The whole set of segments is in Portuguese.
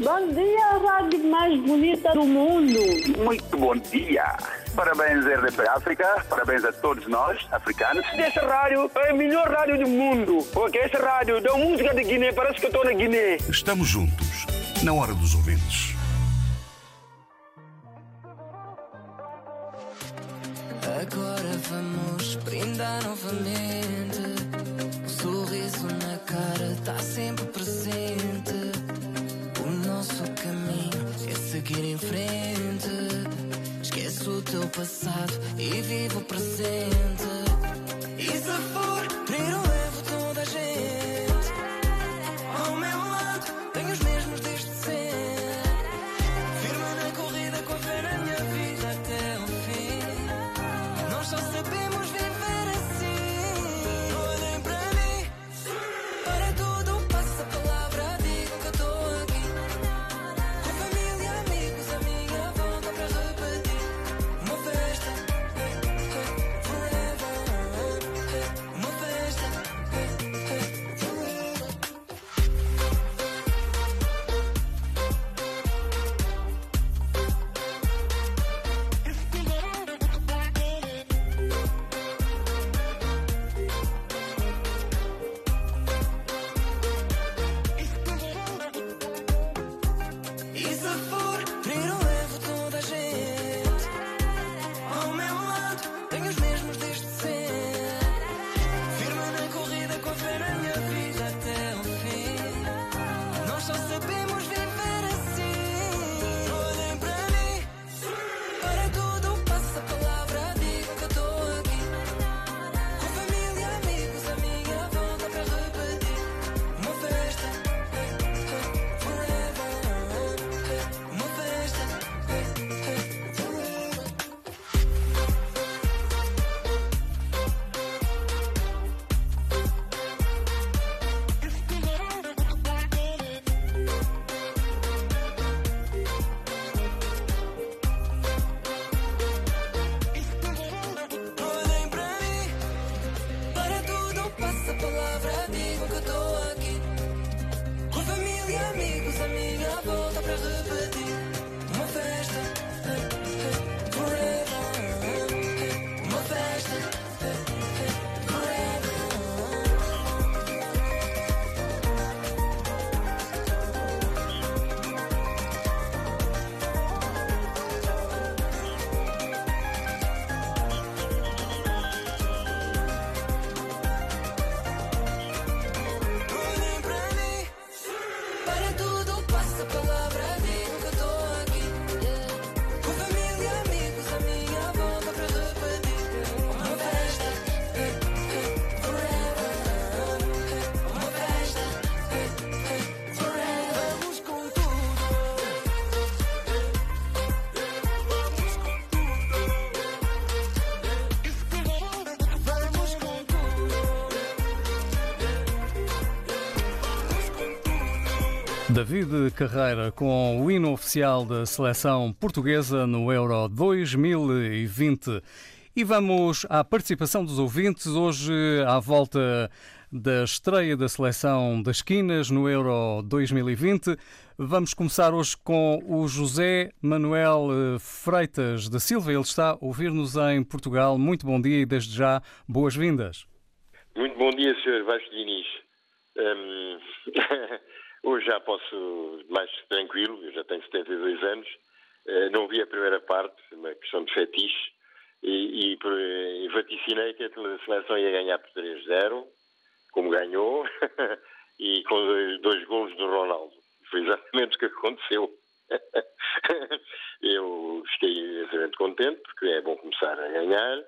Bom dia, rádio mais bonita do mundo. Muito bom dia. Parabéns, RDP África. Parabéns a todos nós, africanos. Essa rádio é a melhor rádio do mundo. Porque essa rádio dá música de Guiné, parece que eu estou na Guiné. Estamos juntos, na hora dos ouvintes. Agora vamos brindar novamente. O sorriso na cara está sempre presente. Frente. Esquece o teu passado e vive o presente. E se for, primeiro levo David Carreira com o hino oficial da seleção portuguesa no Euro 2020. E vamos à participação dos ouvintes hoje à volta da estreia da seleção das esquinas no Euro 2020. Vamos começar hoje com o José Manuel eh, Freitas da Silva. Ele está a ouvir-nos em Portugal. Muito bom dia e desde já boas-vindas. Muito bom dia, Sr. Vasco Diniz. Hum, hoje já posso mais tranquilo, eu já tenho 72 anos. Eh, não vi a primeira parte, uma questão de fetiche, e, e, e vaticinei que a seleção ia ganhar por 3-0, como ganhou, e com dois, dois golos do Ronaldo. Foi exatamente o que aconteceu. eu fiquei extremamente contente, porque é bom começar a ganhar.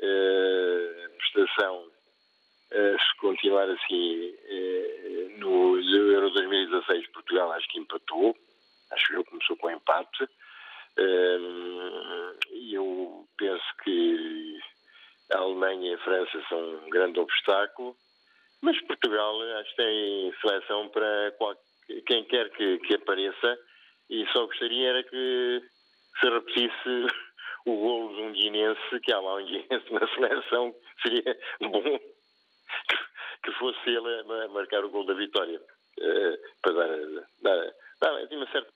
Eh, a prestação eh, se continuar assim eh, no Euro 2016 Portugal acho que empatou. Acho que eu começou com empate. E eu penso que a Alemanha e a França são um grande obstáculo, mas Portugal acho que tem seleção para quem quer que, que apareça e só gostaria era que se repetisse o golo de um guinense, que há lá um guinense na seleção, seria bom que fosse ele a marcar o gol da vitória. Uh, para dar, dar, dar uma certa.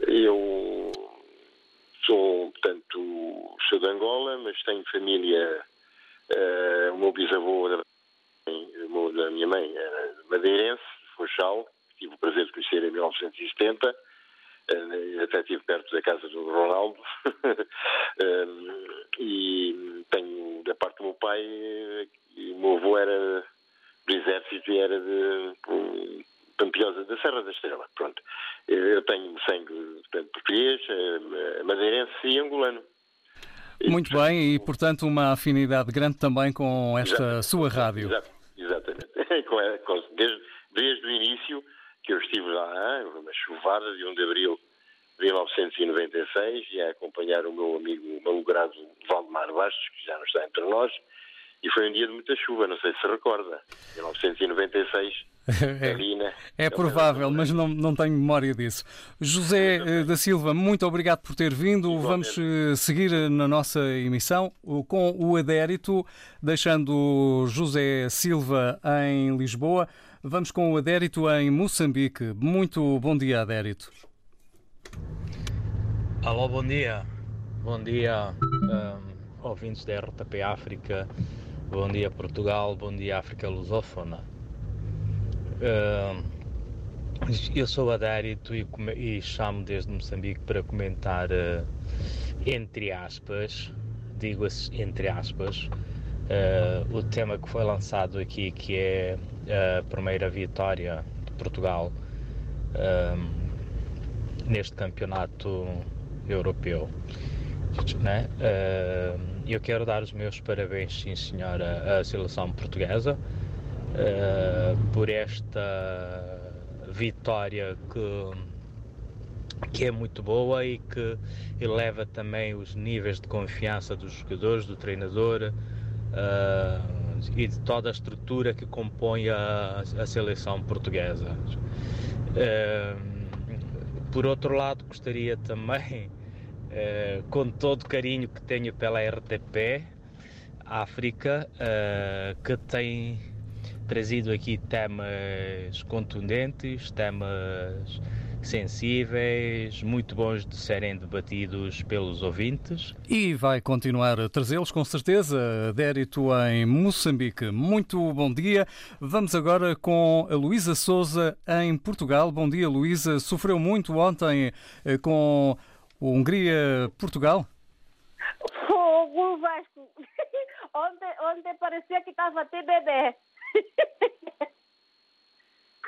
Eu sou, portanto, sou de Angola, mas tenho família. Uh, o meu bisavô da, da minha mãe era madeirense, Funchal, tive o prazer de conhecer em 1970 eh, até estive perto da casa do Ronaldo. E tenho da parte do meu pai o meu avô era do exército e era de Pampilhosa da Serra da Estrela pronto. Eu tenho sangue portanto, português eh, madeirense e angolano. Muito bem, e portanto uma afinidade grande também com esta exatamente, sua rádio. Exatamente, desde, desde o início que eu estive lá, uma chuvada de 1 de abril de 1996, e a acompanhar o meu amigo malogrado Valdemar Bastos, que já não está entre nós, e foi um dia de muita chuva, não sei se recorda, 1996. É, é provável, mas não, não tenho memória disso. José eh, da Silva, muito obrigado por ter vindo. Vamos eh, seguir na nossa emissão com o adérito, deixando José Silva em Lisboa. Vamos com o Adérito em Moçambique. Muito bom dia, Adérito. Alô, bom dia. Bom dia, um, ouvintes da RTP África. Bom dia, Portugal. Bom dia, África Lusófona. Um, eu sou Adérito e, e, chamo desde Moçambique para comentar, uh, entre aspas, digo entre aspas, uh, o tema que foi lançado aqui, que é a primeira vitória de Portugal um, neste campeonato europeu. Né? Uh, eu quero dar os meus parabéns, sim senhora, à seleção portuguesa uh, por esta vitória que, que é muito boa e que eleva também os níveis de confiança dos jogadores, do treinador. Uh, e de toda a estrutura que compõe a, a seleção portuguesa. Uh, por outro lado, gostaria também, uh, com todo o carinho que tenho pela RTP África, que tem trazido aqui temas contundentes, temas sensíveis, muito bons de serem debatidos pelos ouvintes. E vai continuar a trazê-los com certeza, Dérito em Moçambique. Muito bom dia. Vamos agora com a Luísa Souza em Portugal. Bom dia, Luísa. Sofreu muito ontem eh, com Hungria-Portugal? Fogo, Vasco. Ontem, ontem parecia que estava até bebê.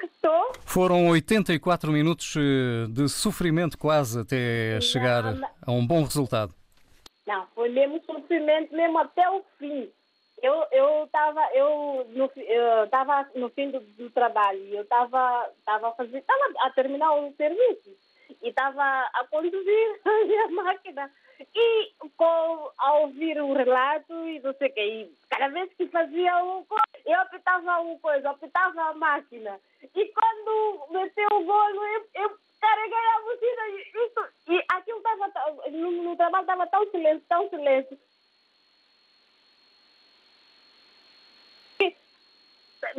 Estou? Foram 84 minutos eh, de sofrimento quase até chegar não, não. a um bom resultado. Não, foi mesmo sofrimento, mesmo até o fim. Eu eu estava eu no eu tava no fim do, do trabalho, eu estava tava fazendo tava a terminar o serviço e estava a conduzir a minha máquina e com, ao ouvir o relato e não sei o que, cada vez que fazia um eu apitava uma coisa, apitava a máquina. E quando meteu o golo, eu, eu carreguei a buzina e, isso, e aquilo estava, no, no trabalho estava tão silêncio, tão silêncio.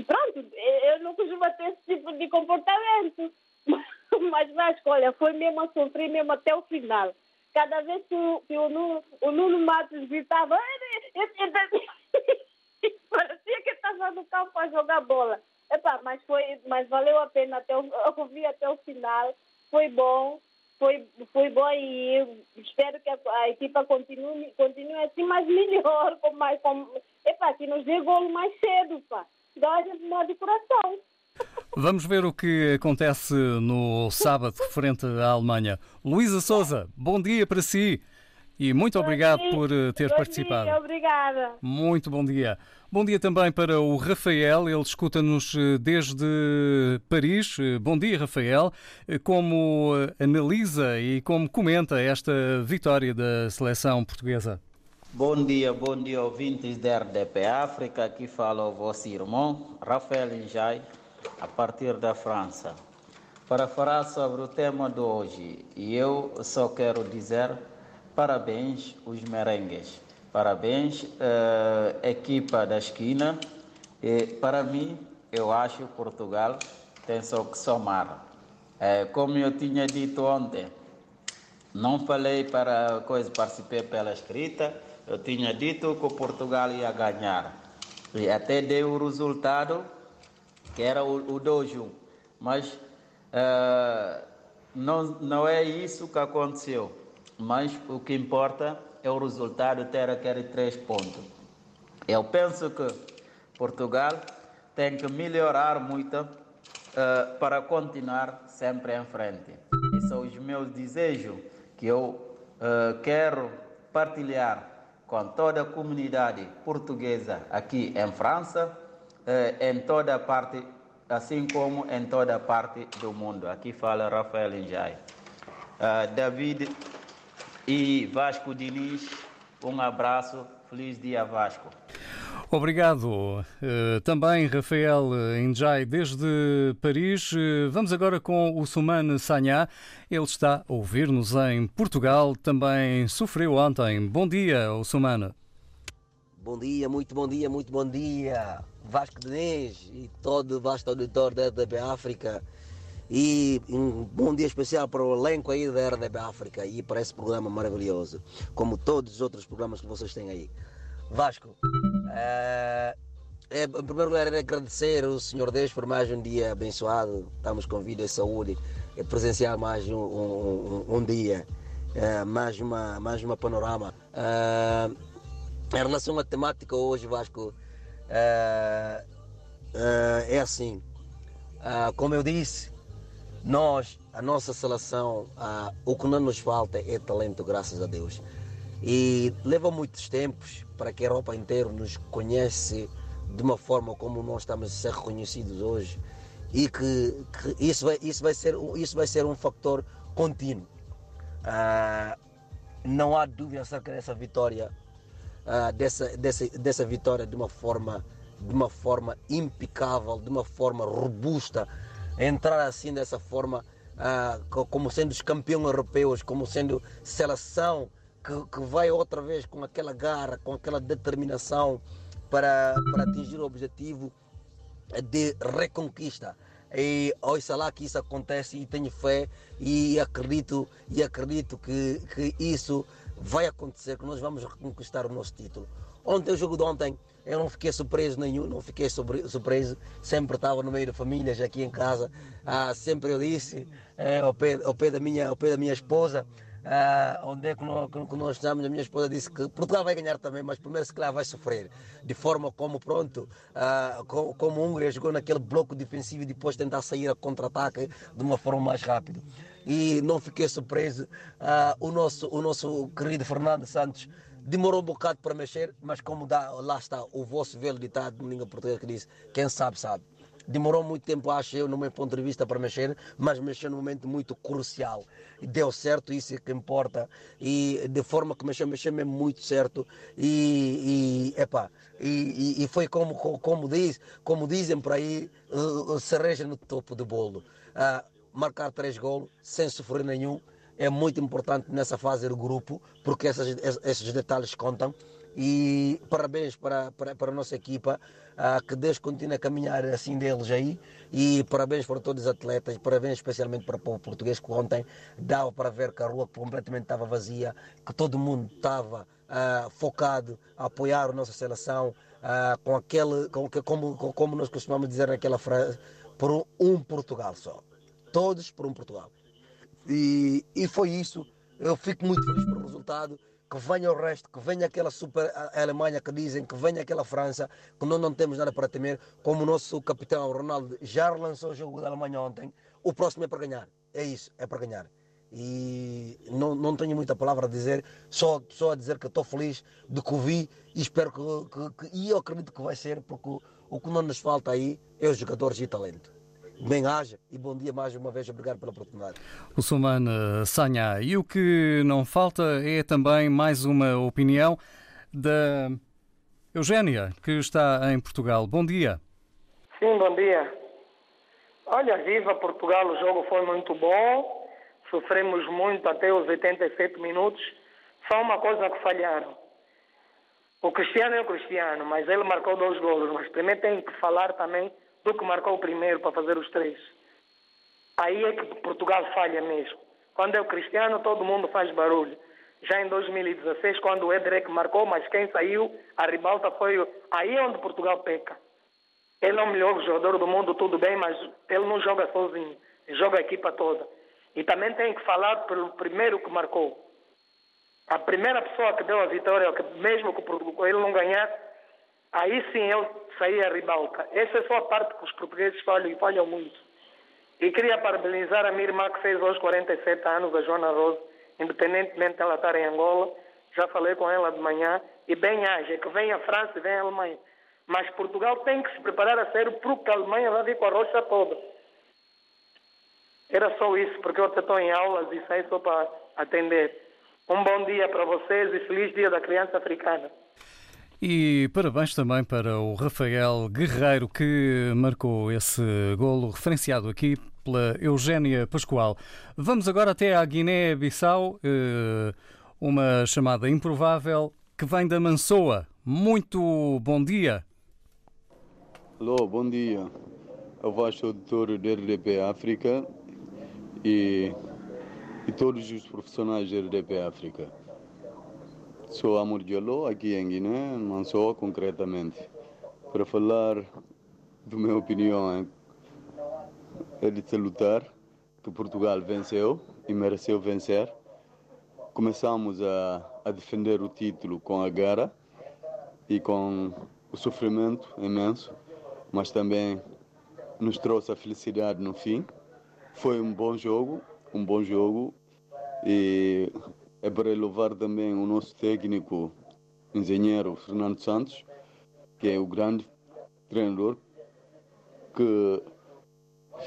Pronto, eu não costumo ter esse tipo de comportamento. Mas, mas, olha, foi mesmo a sofrer mesmo até o final. Cada vez que o, que o, Nuno, o Nuno Matos gritava, parecia que estava no campo a jogar bola. Epá, mas, foi, mas valeu a pena, até o, eu vi até o final, foi bom, foi, foi bom e espero que a, a, equipa continue, continue assim, mas melhor, com mais, com, epá, que nos dê golo mais cedo, pá. Gente de coração. Vamos ver o que acontece no sábado frente à Alemanha. Luísa Souza, bom dia para si. e muito obrigado por eh, ter Bom participado. Dia, obrigada. Muito bom dia. Bom dia também para o Rafael, ele escuta-nos eh, desde Paris. Eh, Bom dia, Rafael. Como analisa e como comenta esta vitória da seleção portuguesa? Bom dia, bom dia, ouvintes da RDP África. Aqui fala o vosso irmão, Rafael Injai, a partir da França. Para falar sobre o tema de hoje, e eu só quero dizer parabéns os merengues. Parabéns, eh, equipa da esquina. E, para mim, eu acho que Portugal tem só que somar. Eh, como eu tinha dito ontem, não falei para coisa, participei pela escrita. Eu tinha dito que o Portugal ia ganhar. E até deu o resultado, que era o, o 2-1. Mas eh, não, não é isso que aconteceu. Mas o que importa é o resultado ter aqueles três pontos. Eu penso que Portugal tem que melhorar muito eh, para continuar sempre em frente. E são os meus desejos que eu eh, quero partilhar com toda a comunidade portuguesa aqui em França, eh, em toda parte, assim como em toda a parte do mundo. Aqui fala Rafael Injai. Ah, David e Vasco Diniz, um abraço, feliz dia Vasco. Obrigado. Eh, Também Rafael Injai desde Paris. Eh, Vamos agora com o Sumane Sanhá. Ele está a ouvir-nos em Portugal. Também sofreu ontem. Bom dia, o Sumane. Bom dia, muito bom dia, muito bom dia, Vasco Diniz e todo o vasto auditório da RDB África. E um bom dia especial para o elenco aí da RDB África e para esse programa maravilhoso, como todos os outros programas que vocês têm aí. Vasco, eh, é, em primeiro lugar, agradecer ao Senhor Deus por mais um dia abençoado. Estamos com vida e saúde e presenciar mais um, um- um- um dia, eh, mais, uma, mais uma panorama. Eh, em relação à temática hoje, Vasco, eh, eh, é assim. Ah, como eu disse, nós, a nossa seleção, ah, o que não nos falta é talento, graças a Deus. E leva muitos tempos para que a Europa inteira nos conhece de uma forma como nós estamos a ser reconhecidos hoje e que, que isso, vai, isso, vai ser, isso vai ser um fator contínuo. Ah, não há dúvida acerca dessa vitória, ah, dessa, dessa, dessa vitória de uma forma de uma forma impecável, de uma forma robusta, entrar assim dessa forma ah, co- como sendo os campeões europeus, como sendo seleção que, que vai outra vez com aquela garra, com aquela determinação para, para atingir o objetivo de reconquista. E oxalá que isso acontece e tenho fé e acredito, e acredito que, que isso vai acontecer, que nós vamos reconquistar o nosso título. Ontem, o jogo de ontem, eu não fiquei surpreso nenhum, não fiquei surpreso, sempre estava no meio de famílias aqui em casa, ah, sempre eu disse, eh, ao, pé, ao, pé da minha, ao pé da minha esposa, ah, onde é que nós, que nós estamos, a minha esposa disse que Portugal vai ganhar também, mas primeiro se calhar vai sofrer, de forma como pronto, ah, co- como a Hungria jogou naquele bloco defensivo e depois tentar sair a contra-ataque de uma forma mais rápida. E não fiquei surpreso, ah, o, nosso, o nosso querido Fernando Santos demorou um bocado para mexer, mas como dá, lá está o vosso velho ditado em língua portuguesa que diz, quem sabe sabe. Demorou muito tempo, acho eu, no meu ponto de vista, para mexer, mas mexeu num momento muito crucial. Deu certo, isso é que importa. E de forma que mexeu, mexeu mesmo muito certo. E, e, epá, e, e- foi como, como, diz, como dizem por aí, cereja no topo do bolo. Ah, marcar três gols sem sofrer nenhum é muito importante nessa fase do grupo, porque essas, es- esses detalhes contam. E parabéns para, para, para a nossa equipa, ah, que Deus continue a caminhar assim deles aí. E parabéns para todos os atletas, parabéns especialmente para o povo português, que ontem dava para ver que a rua completamente estava vazia, que todo mundo estava ah, focado a apoiar a nossa seleção, ah, com aquele, com, como, com- como nós costumamos dizer naquela frase, por um Portugal só. Todos por um Portugal. E, e foi isso. Eu fico muito feliz pelo resultado. Que venha o resto, que venha aquela super Alemanha que dizem, que venha aquela França, que nós não temos nada para temer. Como o nosso capitão Ronaldo já lançou o jogo da Alemanha ontem, o próximo é para ganhar. É isso, é para ganhar. E não, não, tenho muita palavra a dizer, só, só a dizer que estou feliz de que vi e espero que, que, que, E eu acredito que vai ser, porque o, o que não nos falta aí é os jogadores e talento. Bem haja e bom dia mais uma vez, obrigado pela oportunidade. O Suman Sanha. E o que não falta é também mais uma opinião da Eugénia, que está em Portugal. Bom dia. Sim, bom dia. Olha, viva Portugal, o jogo foi muito bom. Sofremos muito até os 87 minutos. Só uma coisa que falharam. O Cristiano é o Cristiano, mas ele marcou dois golos. Mas primeiro tem que falar também do que marcou o primeiro para fazer os três. Aí é que Portugal falha mesmo. Quando é o Cristiano, todo mundo faz barulho. Já em 2016, quando o Edrek marcou, mas quem saiu, a ribalta foi. Aí é onde Portugal peca. Ele é o melhor jogador do mundo, tudo bem, mas ele não joga sozinho. Joga a equipa toda. E também tem que falar pelo primeiro que marcou. A primeira pessoa que deu a vitória, que mesmo que ele não ganhasse, aí sim ele saía a ribalta. Essa é só a parte que os portugueses falham e falham muito. E queria parabenizar a minha irmã que fez hoje 47 anos, a Joana Rosa, independentemente dela estar em Angola. Já falei com ela de manhã. E bem haja, que vem a França e vem a Alemanha. Mas Portugal tem que se preparar a sério porque a Alemanha vai vir com a rocha toda. Era só isso, porque eu estou em aulas e saí só para atender. Um bom dia para vocês e feliz dia da criança africana. E parabéns também para o Rafael Guerreiro que marcou esse golo referenciado aqui pela Eugénia Pascoal. Vamos agora até à Guiné-Bissau, eh, uma chamada improvável que vem da Mansoa. Muito bom dia. Alô, bom dia. Eu vosso doutor da RDP África e, e todos os profissionais da RDP África. Sou Amor Diallo, aqui em Guiné, Mansoa concretamente. Para falar da minha opinião, é de salutar que Portugal venceu e mereceu vencer. Começamos a, a defender o título com a gara e com o sofrimento imenso, mas também nos trouxe a felicidade no fim. Foi um bom jogo, um bom jogo e é para louvar também o nosso técnico, engenheiro Fernando Santos, que é o grande treinador que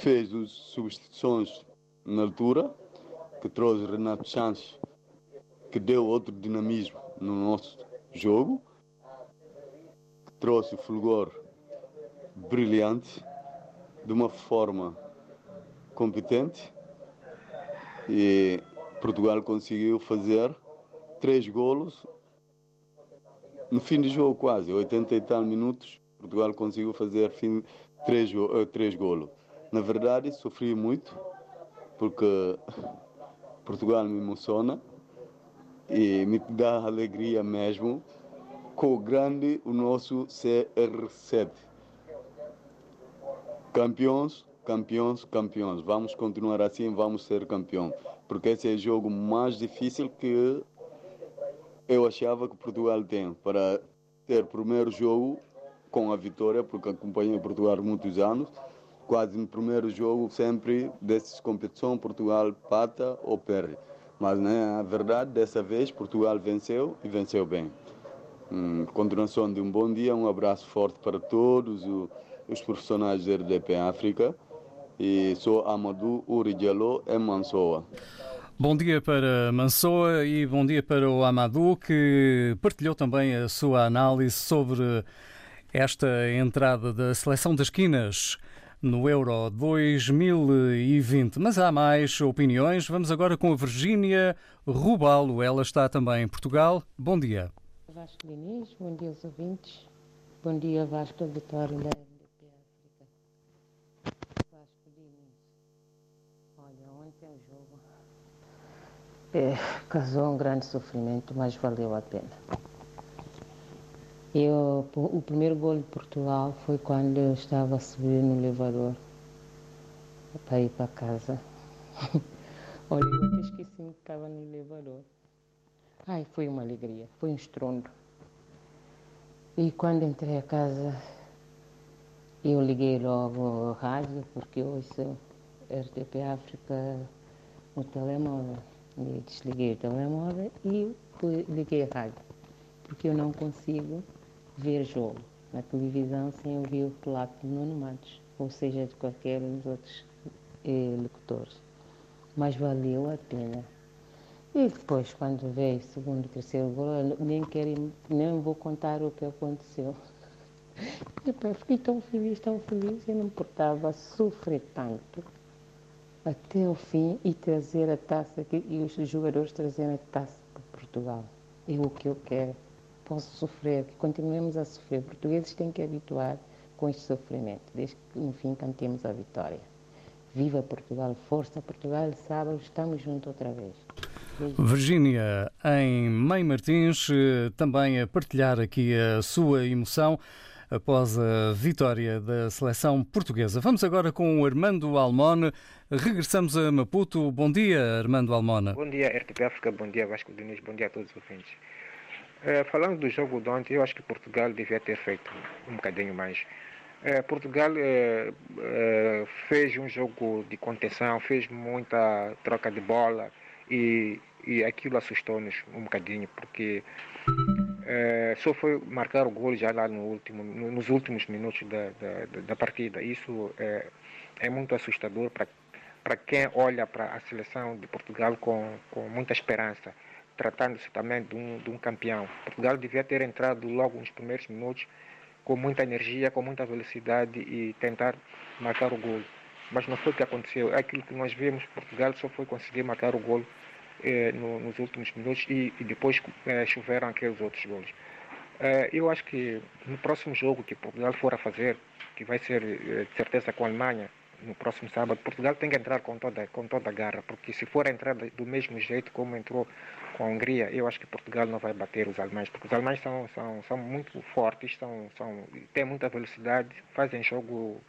fez as substituições na altura, que trouxe Renato Sanches, que deu outro dinamismo no nosso jogo, que trouxe fulgor brilhante, de uma forma competente e Portugal conseguiu fazer três golos no fim do jogo quase, 80 e tal minutos, Portugal conseguiu fazer fim, três, três golos. Na verdade, sofri muito, porque Portugal me emociona e me dá alegria mesmo com o grande, o nosso CR7. Campeões, campeões, campeões. Vamos continuar assim, vamos ser campeão. Porque esse é o jogo mais difícil que eu achava que Portugal tem para ter primeiro jogo com a vitória, porque acompanhei Portugal muitos anos. Quase no primeiro jogo, sempre dessas competições, Portugal pata ou perde. Mas na né, verdade, dessa vez, Portugal venceu e venceu bem. Hum, continuação de um bom dia, um abraço forte para todos os profissionais da RDP África e sou Amadou em Mansoa. Bom dia para Mansoa e bom dia para o Amadou, que partilhou também a sua análise sobre esta entrada da seleção das quinas no Euro 2020. Mas há mais opiniões. Vamos agora com a Virgínia Rubalo. Ela está também em Portugal. Bom dia. Vasco Diniz, bom dia aos ouvintes. Bom dia, Vasco Vitória da RDP África. Vasco Diniz. Olha, ontem o jogo é, causou um grande sofrimento, mas valeu a pena. Eu, o primeiro gol de Portugal foi quando eu estava a subir no elevador para ir para casa. Olha, eu até esqueci que estava no elevador. Ai, foi uma alegria, foi um estrondo. E quando entrei a casa, eu liguei logo o rádio, porque ouço RTP África no telemóvel. E desliguei o telemóvel e liguei a rádio, porque eu não consigo ver jogo na televisão sem ouvir o relato de Nuno Matos, ou seja, de qualquer um dos outros eh, locutores. Mas valeu a pena. E depois, quando veio o segundo terceiro gol, nem, quero, nem vou contar o que aconteceu. Depois fiquei tão feliz, tão feliz, eu não importava sofrer tanto até o fim e trazer a taça aqui, e os jogadores trazerem a taça para Portugal. É o que eu quero. Posso sofrer, que continuemos a sofrer. Portugueses têm que habituar com este sofrimento, desde que no fim cantemos a vitória. Viva Portugal, força Portugal, sábado estamos juntos outra vez. Virgínia, em Mãe Martins, eh, também a partilhar aqui a sua emoção após a vitória da seleção portuguesa. Vamos agora com o Armando Almone. Regressamos a Maputo. Bom dia, Armando Almona. Bom dia, RTP África. Bom dia, Vasco Diniz. Bom dia a todos os ouvintes. Uh, falando do jogo de ontem, eu acho que Portugal devia ter feito um bocadinho mais. Uh, Portugal uh, fez um jogo de contenção, fez muita troca de bola e, e aquilo assustou-nos um bocadinho, porque só foi marcar o gol já lá no último, nos últimos minutos da, da, da partida. Isso é muito assustador para para quem olha para a seleção de Portugal com, com muita esperança, tratando-se também de um, de um campeão. Portugal devia ter entrado logo nos primeiros minutos com muita energia, com muita velocidade e tentar marcar o gol. Mas não foi o que aconteceu. É aquilo que nós vimos, Portugal só foi conseguir marcar o gol eh, no, nos últimos minutos e, e depois eh, choveram aqueles outros gols. Eh, eu acho que no próximo jogo que Portugal for a fazer, que vai ser de certeza com a Alemanha, no próximo sábado, Portugal tem que entrar com toda, com toda a garra, porque se for entrar do mesmo jeito como entrou com a Hungria, eu acho que Portugal não vai bater os alemães, porque os alemães são, são, são muito fortes, são, são, têm muita velocidade, fazem jogo,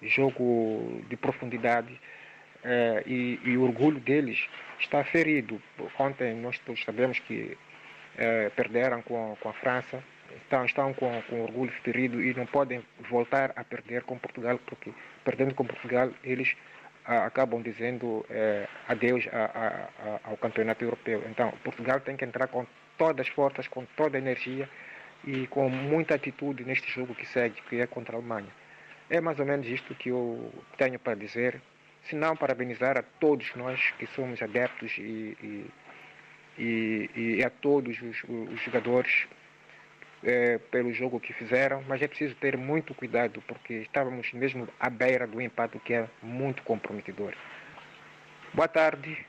jogo de profundidade. Eh, e, e, o orgulho deles está ferido. Ontem nós todos sabemos que eh, perderam com, com a França, estão, estão com, com orgulho ferido e não podem voltar a perder com Portugal, porque perdendo com Portugal, eles ah, acabam dizendo eh, adeus a, a, a, ao campeonato europeu. Então, Portugal tem que entrar com todas as forças, com toda a energia e com muita atitude neste jogo que segue, que é contra a Alemanha. É mais ou menos isto que eu tenho para dizer. Se não, parabenizar a todos nós que somos adeptos e, e, e, e a todos os, os jogadores é, pelo jogo que fizeram, mas é preciso ter muito cuidado porque estávamos mesmo à beira do empate, que é muito comprometedor. Boa tarde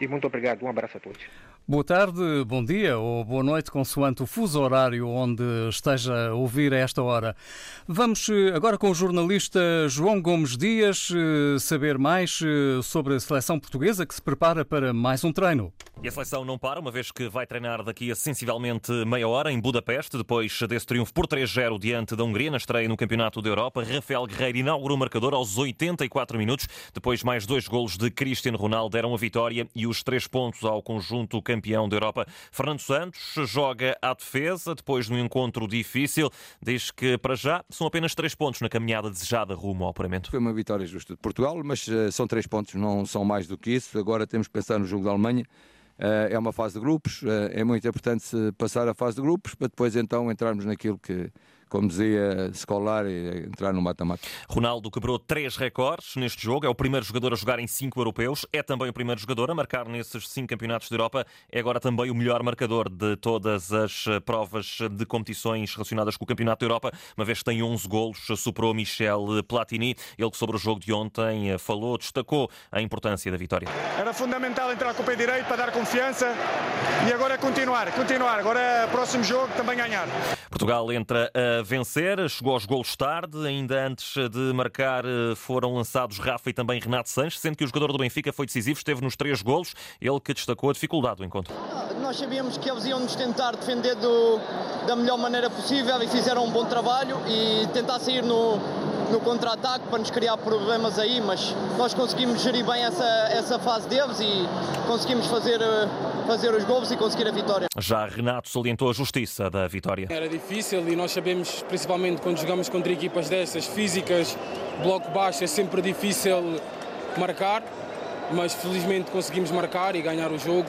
e muito obrigado. Um abraço a todos. Boa tarde, bom dia ou boa noite, consoante o fuso horário onde esteja a ouvir a esta hora. Vamos eh, agora com o jornalista João Gomes Dias eh, saber mais eh, sobre a seleção portuguesa que se prepara para mais um treino. E a seleção não para, uma vez que vai treinar daqui a sensivelmente meia hora em Budapeste, depois desse triunfo por 3-0 diante da Hungria na estreia no Campeonato da Europa. Rafael Guerreiro inaugurou o marcador aos 84 minutos. Depois, mais dois golos de Cristiano Ronaldo deram a vitória e os três pontos ao conjunto campeão da Europa. Fernando Santos joga à defesa, depois de um encontro difícil. Diz que, para já, são apenas três pontos na caminhada desejada rumo ao apuramento. Foi uma vitória justa de Portugal, mas uh, são três pontos, não são mais do que isso. Agora temos que pensar no jogo da Alemanha. Eh, é uma fase de grupos, eh, é muito importante passar a fase de grupos para depois então entrarmos naquilo que, como dizia Escolar, entrar no mata-mata. Ronaldo quebrou três recordes neste jogo. É o primeiro jogador a jogar em cinco europeus. É também o primeiro jogador a marcar nesses cinco campeonatos da Europa. É agora também o melhor marcador de todas as eh, provas de competições relacionadas com o Campeonato da Europa. Uma vez que tem 11 golos, superou Michel Platini. Ele que sobre o jogo de ontem eh, falou, destacou a importância da vitória. Era fundamental entrar com o pé direito para dar confiança e agora é continuar, continuar. Agora é próximo jogo também ganhar. Portugal entra a vencer, chegou aos golos tarde, ainda antes de marcar eh, foram lançados Rafa e também Renato Sanches, sendo que o jogador do Benfica foi decisivo, esteve nos três golos, ele que destacou a dificuldade do encontro. Nós sabíamos que eles iam nos tentar defender do, da melhor maneira possível e fizeram um bom trabalho e tentar sair no, no contra-ataque para nos criar problemas aí, mas nós conseguimos gerir bem essa, essa fase deles e conseguimos fazer, eh, fazer os gols e conseguir a vitória. Já Renato salientou a justiça da vitória. Era difícil e nós sabemos, principalmente quando jogamos contra equipas destas, físicas, bloco baixo, é sempre difícil marcar. mas felizmente conseguimos marcar e ganhar o jogo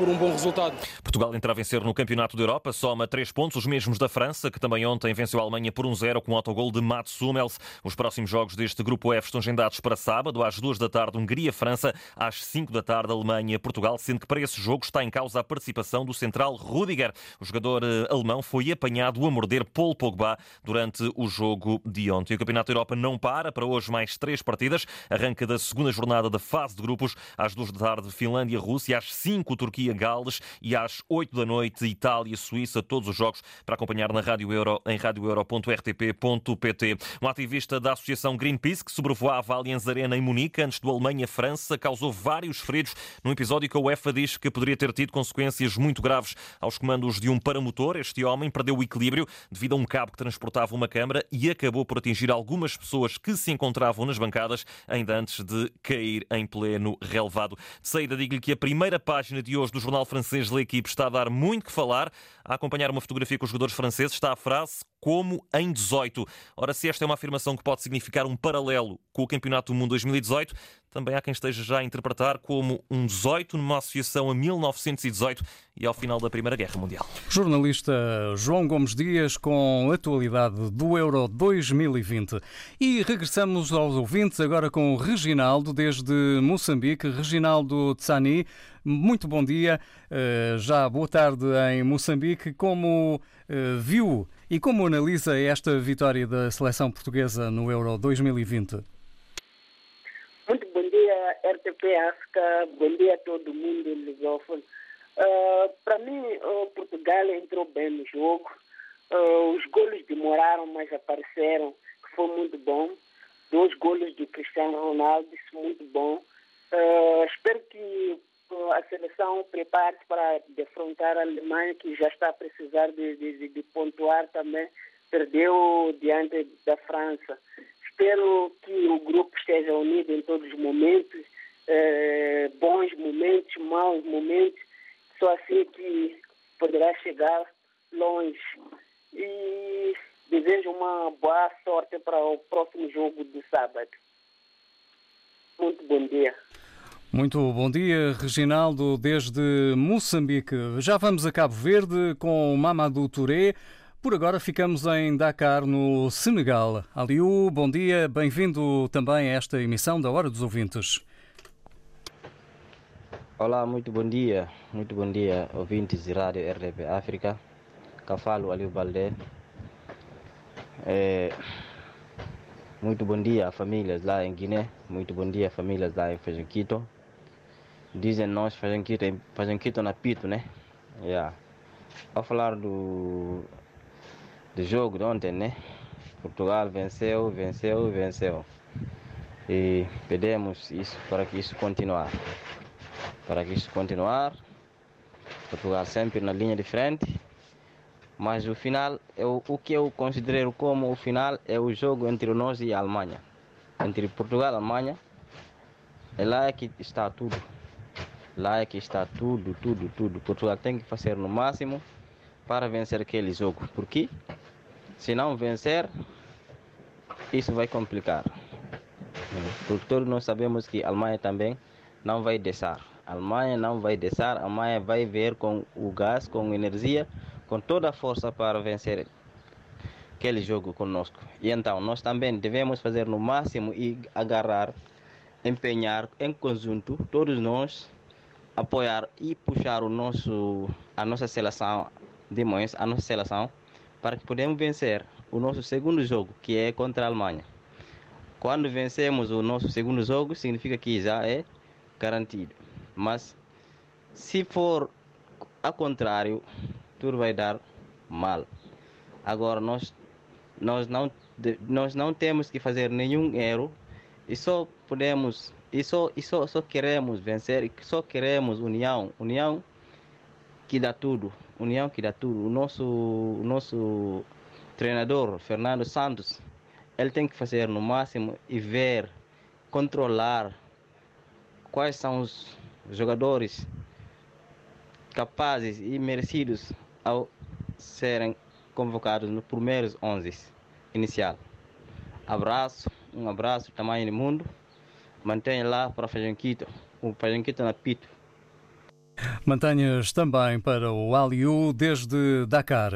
por um bom resultado. Portugal entra a vencer no Campeonato da Europa, soma três pontos, os mesmos da França, que também ontem venceu a Alemanha por 1-0 com o autogol de Mats Hummels. Os próximos jogos deste grupo F estão agendados para sábado, às 2 da tarde, Hungria-França, às 5 da tarde, Alemanha-Portugal, sendo que para esse jogo está em causa a participação do central Rudiger. O jogador eh, alemão foi apanhado a morder Paul Pogba durante o jogo de ontem. O Campeonato da Europa não para, para hoje mais três partidas. Arranca da segunda jornada da fase de grupos, às 2 da tarde, Finlândia-Rússia, às 5 Turquia Gales e às 8 da noite Itália-Suíça, todos os jogos para acompanhar na Rádio Euro em radioeuro.rtp.pt. Um ativista da Associação Greenpeace que sobrevoava a Allianz Arena em Munique antes do Alemanha-França causou vários feridos num episódio que a UEFA diz que poderia ter tido consequências muito graves aos comandos de um paramotor. Este homem perdeu o equilíbrio devido a um cabo que transportava uma câmara e acabou por atingir algumas pessoas que se encontravam nas bancadas ainda antes de cair em pleno relevado. De saída, digo-lhe que a primeira página de hoje do jornal francês L'Equipe está a dar muito que falar. A acompanhar uma fotografia com os jogadores franceses está a frase como em 18. Ora, se esta é uma afirmação que pode significar um paralelo com o Campeonato do Mundo 2018, também há quem esteja já a interpretar como um 18 numa associação a 1918 e ao final da Primeira Guerra Mundial. Jornalista João Gomes Dias com a atualidade do Euro 2020. E regressamos aos ouvintes agora com o Reginaldo desde Moçambique. Reginaldo Tsani, muito bom dia. Eh, já boa tarde em Moçambique. Como eh, viu e como analisa esta vitória da seleção portuguesa no Euro 2020? Muito bom dia, RTP África, bom dia a todo mundo lusófono. Uh, Para mim, uh, Portugal entrou bem no jogo. Uh, os golos demoraram, mas apareceram, foi muito bom. Dois golos do Cristiano Ronaldo, isso muito bom. Uh, espero que a seleção prepare-se para defrontar a Alemanha, que já está a precisar de, de, de- de pontuar também. Perdeu diante da França. Espero que o grupo esteja unido em todos os momentos, eh, bons momentos, maus momentos, só assim que poderá chegar longe. E desejo uma boa sorte para o próximo jogo do sábado. Muito bom dia. Muito bom dia, Reginaldo, desde Moçambique. Já vamos a Cabo Verde com Mamadou Touré. Por agora ficamos em Dakar, no Senegal. Aliu, bom dia, bem-vindo também a esta emissão da Hora dos Ouvintes. Olá, muito bom dia, muito bom dia, ouvintes de Rádio RDP África. Cá falo Aliu Baldé. É, muito bom dia famílias lá em Guiné, muito bom dia famílias lá em Fajanquito. Dizem nós Fajanquito, em Fajanquito na Pito, né? Yeah. Ao falar do, do jogo de ontem, né? Portugal venceu, venceu, venceu. E pedimos isso para que isso continuar para que isso continuar. Portugal sempre na linha de frente. Mas o final, eu, o que eu considero como o final é o jogo entre nós e a Alemanha. Entre Portugal e a Alemanha. É lá que está tudo. Lá é que está tudo, tudo, tudo. Portugal tem que fazer no máximo para vencer aquele jogo. Porque se não vencer, isso vai complicar. Porque todos nós sabemos que a Alemanha também não vai deixar. A Alemanha não vai deixar, a Alemanha vai ver com o gás, com energia, com toda a força para vencer aquele jogo conosco. E então nós também devemos fazer no máximo e agarrar, empenhar em conjunto, todos nós, apoiar e puxar o nosso, a nossa seleção de mães, a nossa seleção, para que podemos vencer o nosso segundo jogo, que é contra a Alemanha. Quando vencemos o nosso segundo jogo, significa que já é garantido. Mas se for ao contrário, tudo vai dar mal. Agora nós nós não nós não temos que fazer nenhum erro e só podemos e só só, queremos vencer só queremos união, união que dá tudo, união que dá tudo. O nosso o nosso treinador Fernando Santos, ele tem que fazer no máximo e ver, controlar quais são os jogadores capazes e merecidos ao serem convocados no primeiros 11 inicial. Abraço, um abraço tamanho do mundo. Mantém lá para fazer Quito. O fazer Quito na Pito. Mantenhas também para o Aliu desde Dakar.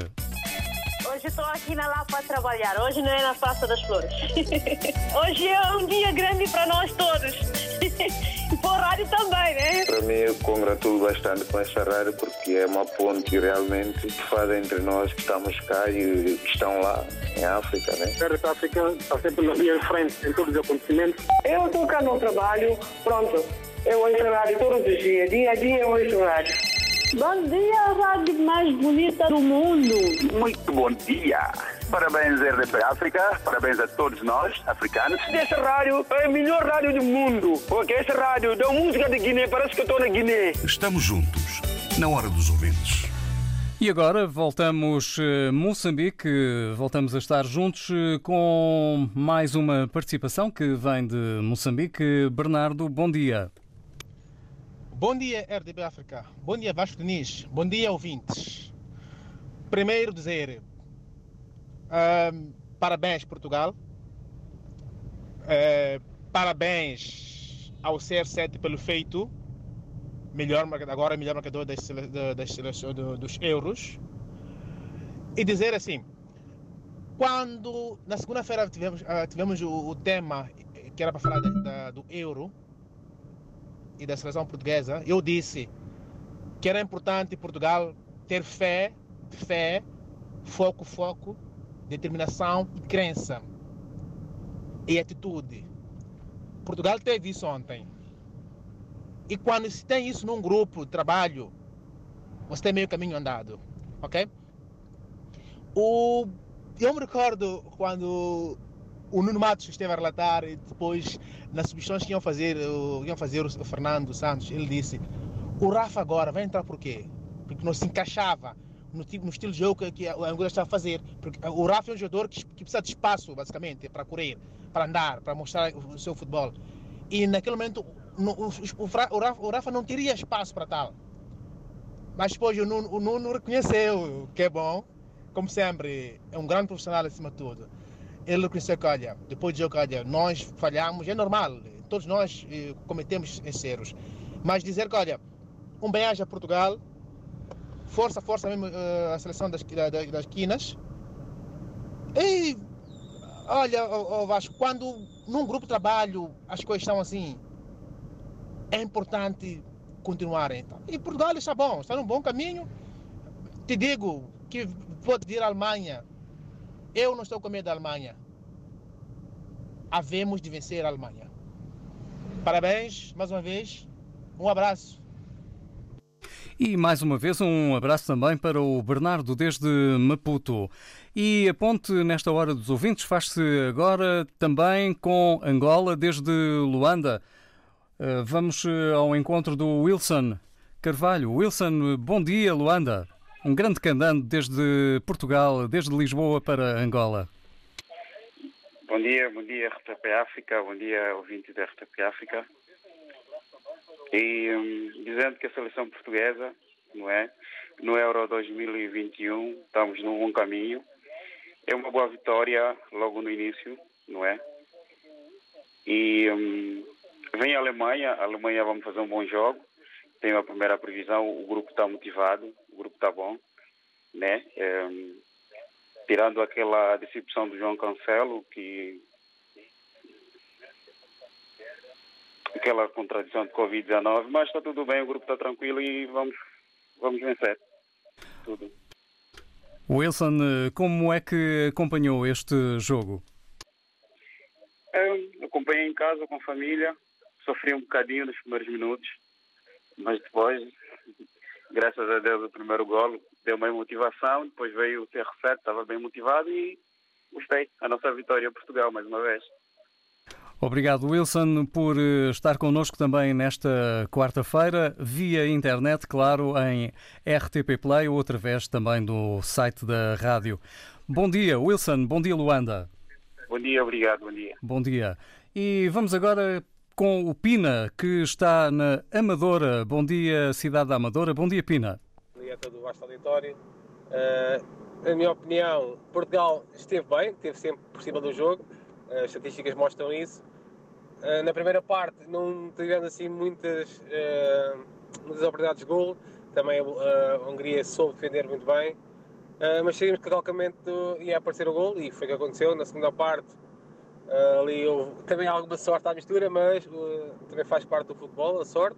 Hoje estou aqui na Lapa a trabalhar. Hoje não é na Praça das Flores. Hoje é um dia grande para nós todos. E para o rádio também, né? Para mim, eu congratulo bastante com esta rádio porque é uma ponte realmente que faz entre nós que estamos cá e que estão lá em África, né? A África está sempre na linha de frente em todos os acontecimentos. Eu estou cá no trabalho, pronto. Eu ouço rádio todos os dias, dia a dia eu ouço rádio. Bom dia, a rádio mais bonita do mundo. Muito bom dia. Parabéns, RDP África. Parabéns a todos nós, africanos. Essa rádio é a melhor rádio do mundo. Porque essa rádio dá música de Guiné, parece que eu estou na Guiné. Estamos juntos, na hora dos ouvintes. E agora voltamos a Moçambique, voltamos a estar juntos eh, com mais uma participação que vem de Moçambique. Bernardo, bom dia. Bom dia, RDB África. Bom dia, Vasco Diniz. Bom dia, ouvintes. Primeiro dizer parabéns, Portugal. Eh, parabéns ao CR7 pelo feito. Melhor, agora melhor marcador das, das do- dos euros. E dizer assim, quando na segunda-feira tivemos, ah, tivemos o, o tema que era para falar da- da- do euro, e da seleção portuguesa, eu disse que era importante Portugal ter fé, fé, foco, foco, determinação e crença e atitude. Portugal teve isso ontem. E quando se tem isso num grupo de trabalho, você tem meio caminho andado, ok? O, eu me recordo quando o Nuno Matos esteve a relatar e depois nas substituições que iam fazer, iam fazer o Fernando Santos, ele disse: o Rafa agora vai entrar por quê? Porque não se encaixava no, tipo, no estilo de jogo que, que a Angola está a fazer. Porque o Rafa é um jogador que, que precisa de espaço, basicamente, para correr, para andar, para mostrar o, o seu futebol. E naquele momento no- o, o Rafa, o Rafa não teria espaço para tal. Mas depois o Nuno, o Nuno reconheceu que é bom, como sempre, é um grande profissional acima de tudo. Ele reconheceu que, olha, depois de jogo, olha, nós falhamos, é normal, todos nós eh, cometemos esses erros. Mas dizer que, olha, um bem-aja a Portugal, força, força mesmo eh, a seleção das, da- da- das quinas. E, olha, ó, Vasco, quando num grupo de trabalho as coisas estão assim, é importante continuarem. Então. E Portugal está bom, está num bom caminho. Te digo que pode vir a Alemanha. Eu não estou com medo da Alemanha. Havemos de vencer a Alemanha. Parabéns, mais uma vez. Um abraço. E mais uma vez um abraço também para o Bernardo desde Maputo. E a ponte nesta hora dos ouvintes faz-se agora também com Angola desde Luanda. Eh, Vamos eh, ao encontro do Wilson Carvalho. Wilson, bom dia, Luanda. Um grande candando desde Portugal, desde Lisboa para Angola. Bom dia, bom dia RTP África, bom dia ouvinte da RTP África. E hum, dizendo que a seleção portuguesa, não é? No Euro 2021 estamos num bom caminho. É uma boa vitória logo no início, não é? E hum, vem a Alemanha, a Alemanha vamos fazer um bom jogo. Tenho a primeira previsão, o grupo está motivado, o grupo está bom, né? Hum, tirando aquela decepção do João Cancelo, que aquela contradição de Covid-19, mas está tudo bem, o grupo está tranquilo e vamos, vamos vencer. Tudo. Wilson, como é que acompanhou este jogo? Eu acompanhei em casa com a família, sofri um bocadinho nos primeiros minutos, mas depois, graças a Deus, o primeiro golo deu uma motivação, depois veio o CR7, estava bem motivado e gostei. A nossa vitória em Portugal, mais uma vez. Obrigado, Wilson, por eh, estar connosco também nesta quarta-feira, via internet, claro, em RTP Play ou através também do site da rádio. Bom dia, Wilson. Bom dia, Luanda. Bom dia, obrigado, bom dia. Bom dia. E vamos agora com o Pina, que está na Amadora. Bom dia, cidade da Amadora. Bom dia, Pina. Bom dia a todo o vasto auditório. Eh, na minha opinião, Portugal esteve bem, esteve sempre por cima do jogo. As estatísticas mostram isso. Uh, na primeira parte não tivemos assim muitas, uh, muitas oportunidades de gol, também a Hungria soube defender muito bem, mas sabíamos que calcamente ia aparecer o gol e foi o que aconteceu. Na segunda parte ali houve também alguma sorte à mistura, mas também faz parte do futebol, a sorte.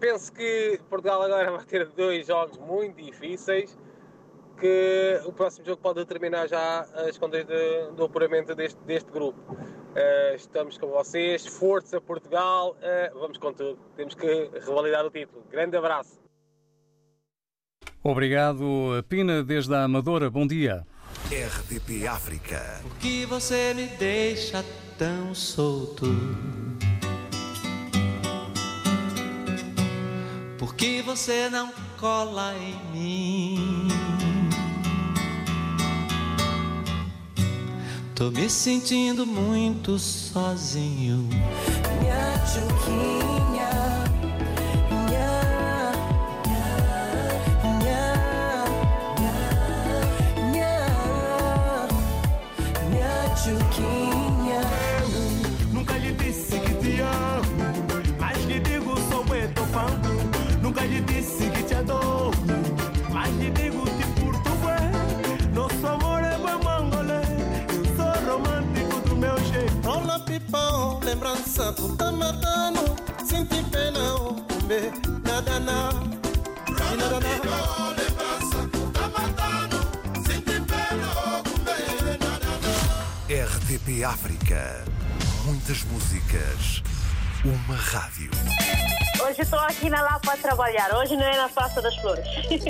penso que Portugal agora vai ter dois jogos muito difíceis que o próximo jogo pode determinar já as contas de, do apuramento deste, deste grupo. Uh, estamos com vocês, força Portugal, uh, vamos com tudo. Temos que revalidar o título. Grande abraço. Obrigado, Pina, desde a Amadora. Bom dia. RDP África. Por que você me deixa tão solto? Por que você não cola em mim? Tô me sentindo muito sozinho. Lembrança por tá matando. Senti pena, oh, comer, nada, nada. Nada, lembrança matando. Senti pena, comer, nada, nada. RTP África. Muitas músicas. Uma rádio. Hoje estou aqui na Lapa a trabalhar. Hoje não é na Praça das Flores.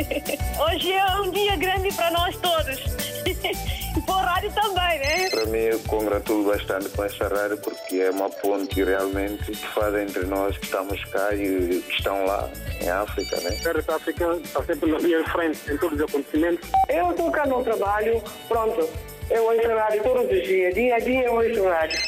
Hoje é um dia grande para nós todos. Para o rádio também, né? Para mim, eu congratulo bastante com esta rádio porque é uma ponte realmente que faz entre nós que estamos cá e que estão lá em África, né? A África está sempre na linha de frente em todos os acontecimentos. Eu estou cá no trabalho, pronto. Eu ouço rádio todos os dias, dia a dia eu ouço rádio.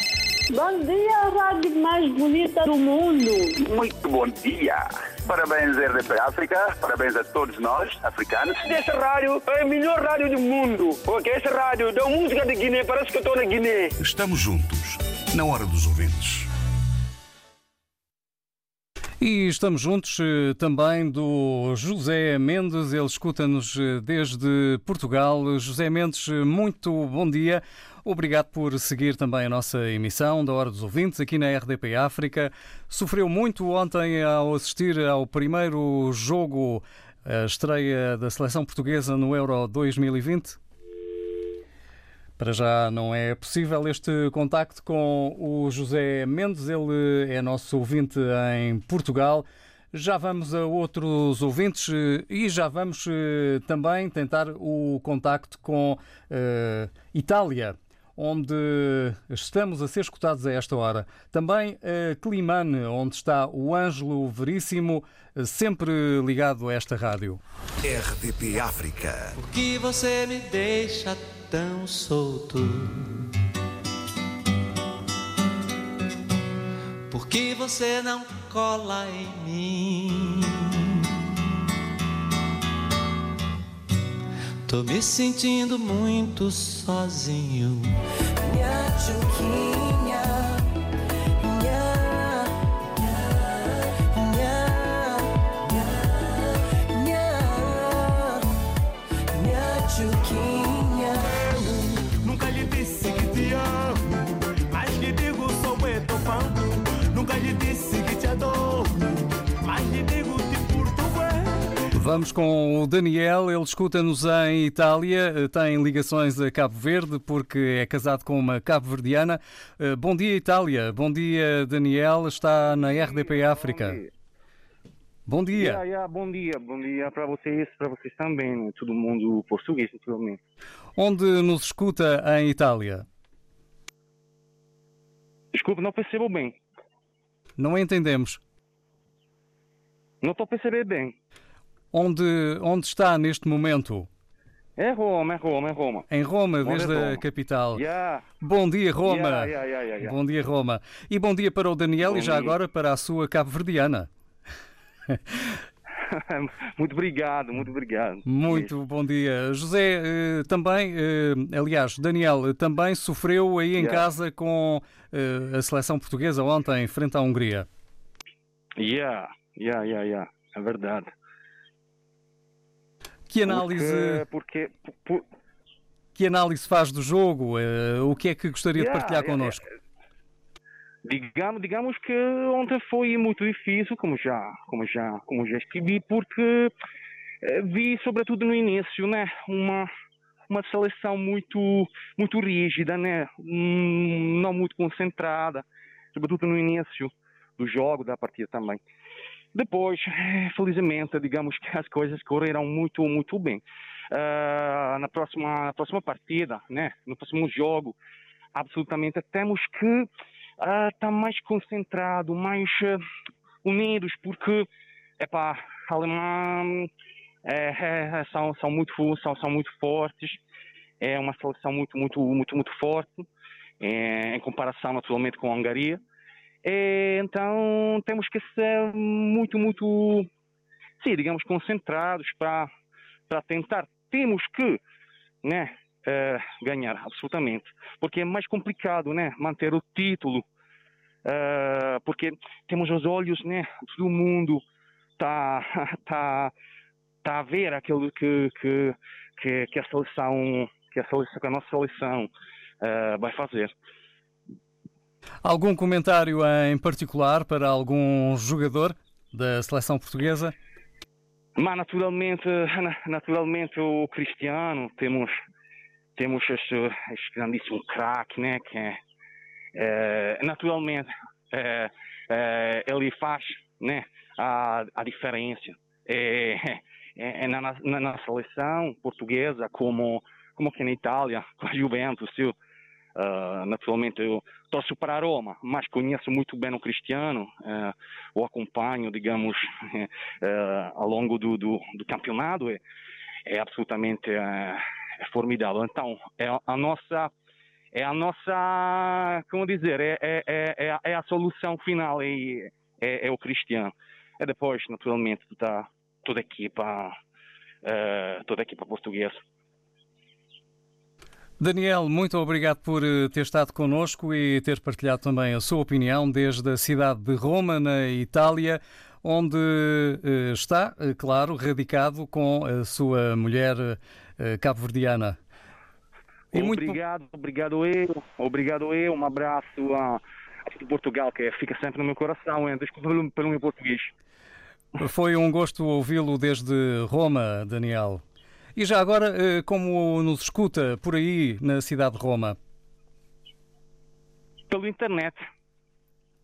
Bom dia, a rádio mais bonita do mundo. Muito bom dia. Parabéns, RDP África. Parabéns a todos nós, africanos. Essa rádio é a melhor rádio do mundo. Porque essa rádio dá música de Guiné, parece que eu estou na Guiné. Estamos juntos, na hora dos ouvintes. E estamos juntos eh, também do José Mendes, ele escuta-nos eh, desde Portugal. José Mendes, eh, muito bom dia. Obrigado por seguir também a nossa emissão da Hora dos Ouvintes aqui na RDP África. Sofreu muito ontem ao assistir ao primeiro jogo, a estreia da seleção portuguesa no Euro 2020? Para já não é possível este contacto com o José Mendes, ele é nosso ouvinte em Portugal. Já vamos a outros ouvintes e já vamos eh, também tentar o contacto com uh, Itália, onde estamos a ser escutados a esta hora. Também a Climane, onde está o Ângelo Veríssimo, sempre ligado a esta rádio. RDP África. Por que você me deixa tão solto? Por que você não cola em mim? Tô me sentindo muito sozinho. Minha Vamos com o Daniel, ele escuta-nos em Itália, tem ligações a Cabo Verde porque é casado com uma cabo-verdiana. Eh, Bom dia, Itália. Bom dia, Daniel. Está na RDP África. Bom dia. Yeah, yeah, bom dia, bom dia para vocês, para vocês também, todo mundo português, naturalmente. Onde nos escuta em Itália? Desculpa, não percebo bem. Não entendemos. Não estou a perceber bem. Onde, onde está neste momento? É Roma, é Roma, é Roma. Em Roma, é desde a Roma? capital. Yeah. Bom dia, Roma. Yeah, yeah. Bom dia, Roma. E bom dia para o Daniel Bom e já dia. agora para a sua cabo-verdiana. muito obrigado, muito obrigado. Muito bom dia. José, eh, também, eh, aliás, Daniel, eh, também sofreu aí em casa com a seleção portuguesa ontem, frente à Hungria. Yeah, yeah, yeah, yeah. É verdade. Que análise, Porque, porque por- que análise faz do jogo? Eh, O que é que gostaria de Yeah, partilhar yeah, connosco? digamos, digamos que ontem foi muito difícil, como já, como já, como já escrevi, porque eh, vi, sobretudo no início, né, uma uma seleção muito muito rígida, né, Hum, não muito concentrada, sobretudo no início do jogo da partida também. Depois, felizmente, digamos que as coisas correram muito muito bem. Ah, na próxima na próxima partida, né, no próximo jogo, absolutamente temos que estar mais concentrado, mais eh, unidos, porque epá, a Alemanha é, é, são, são, muito, são, são muito fortes, é uma seleção muito, muito, muito, muito forte, é, em comparação naturalmente com a Hungria. É, então temos que ser muito, muito, sim, digamos, concentrados para para tentar. Temos que, né, eh, ganhar absolutamente, porque é mais complicado, né, manter o título, eh, porque temos os olhos, né, todo mundo tá tá tá a ver aquilo que que que, que a seleção que a seleção que a nossa seleção vai fazer. Algum comentário em particular para algum jogador da seleção portuguesa? Mas naturalmente, na- naturalmente o Cristiano temos temos este, este grandíssimo craque, né? Que é, eh, naturalmente eh, eh, ele faz, né? A, a diferença é, é, é na, na, na seleção portuguesa como como aqui na Itália com a Juventus. Eu, ah, naturalmente eu torço para a Roma, mas conheço muito bem o Cristiano, eh, o acompanho, digamos, eh, ao longo do, do, do campeonato, é, é absolutamente eh, é formidável. Então, é a- nossa, é a nossa, como dizer, é, é, é, é a- é a solução final, é, é, é o Cristiano. E depois, naturalmente, toda, toda a equipa, toda a equipa portuguesa. Daniel, muito obrigado por eh, ter estado connosco e ter partilhado também a sua opinião desde a cidade de Roma, na Itália, onde eh, está, eh, claro, radicado com a sua mulher cabo-verdiana. E muito- Obrigado, obrigado eu, obrigado eu, um abraço a, Portugal, que fica sempre no meu coração, hein? desculpa pelo, pelo meu português. Foi um gosto ouvi-lo desde Roma, Daniel. E já agora, eh, como nos escuta por aí na cidade de Roma? Pelo internet.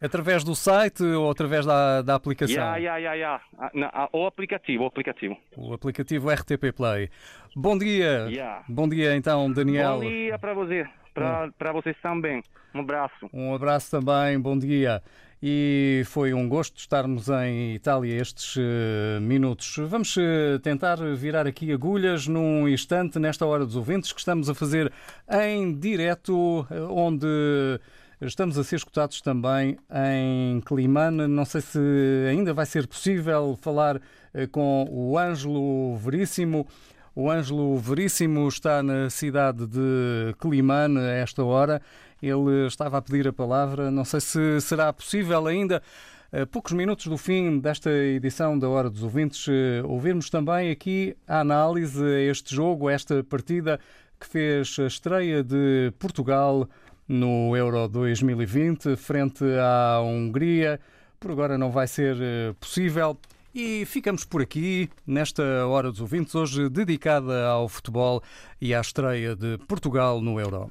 Através do site ou através da, da aplicação? Ya, ya, ya, ya. Ah, na- ah, O aplicativo, o aplicativo. O aplicativo RTP Play. Bom dia. Yeah. Bom dia então, Daniel. Bom dia para você, para, para vocês também. Um abraço. Um abraço também, bom dia. E foi um gosto estarmos em Itália estes eh, minutos. Vamos eh, tentar virar aqui agulhas num instante, nesta hora dos ouvintes, que estamos a fazer em direto, eh, onde estamos a ser escutados também em Climane. Não sei se ainda vai ser possível falar com o Ângelo Veríssimo. O Ângelo Veríssimo está na cidade de Climane a esta hora. Ele estava a pedir a palavra. Não sei se será possível ainda, a poucos minutos do fim desta edição da Hora dos Ouvintes, eh, ouvirmos também aqui a análise a este jogo, a esta partida que fez a estreia de Portugal no Euro 2020 frente à Hungria. Por agora não vai ser eh, possível. E ficamos por aqui nesta Hora dos Ouvintes, hoje dedicada ao futebol e à estreia de Portugal no Euro.